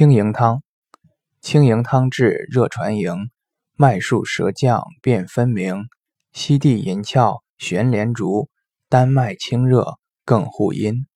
清营汤，清营汤治热传营，脉数舌降，辨分明，犀地银翘，悬连竹，丹脉清热，更护阴。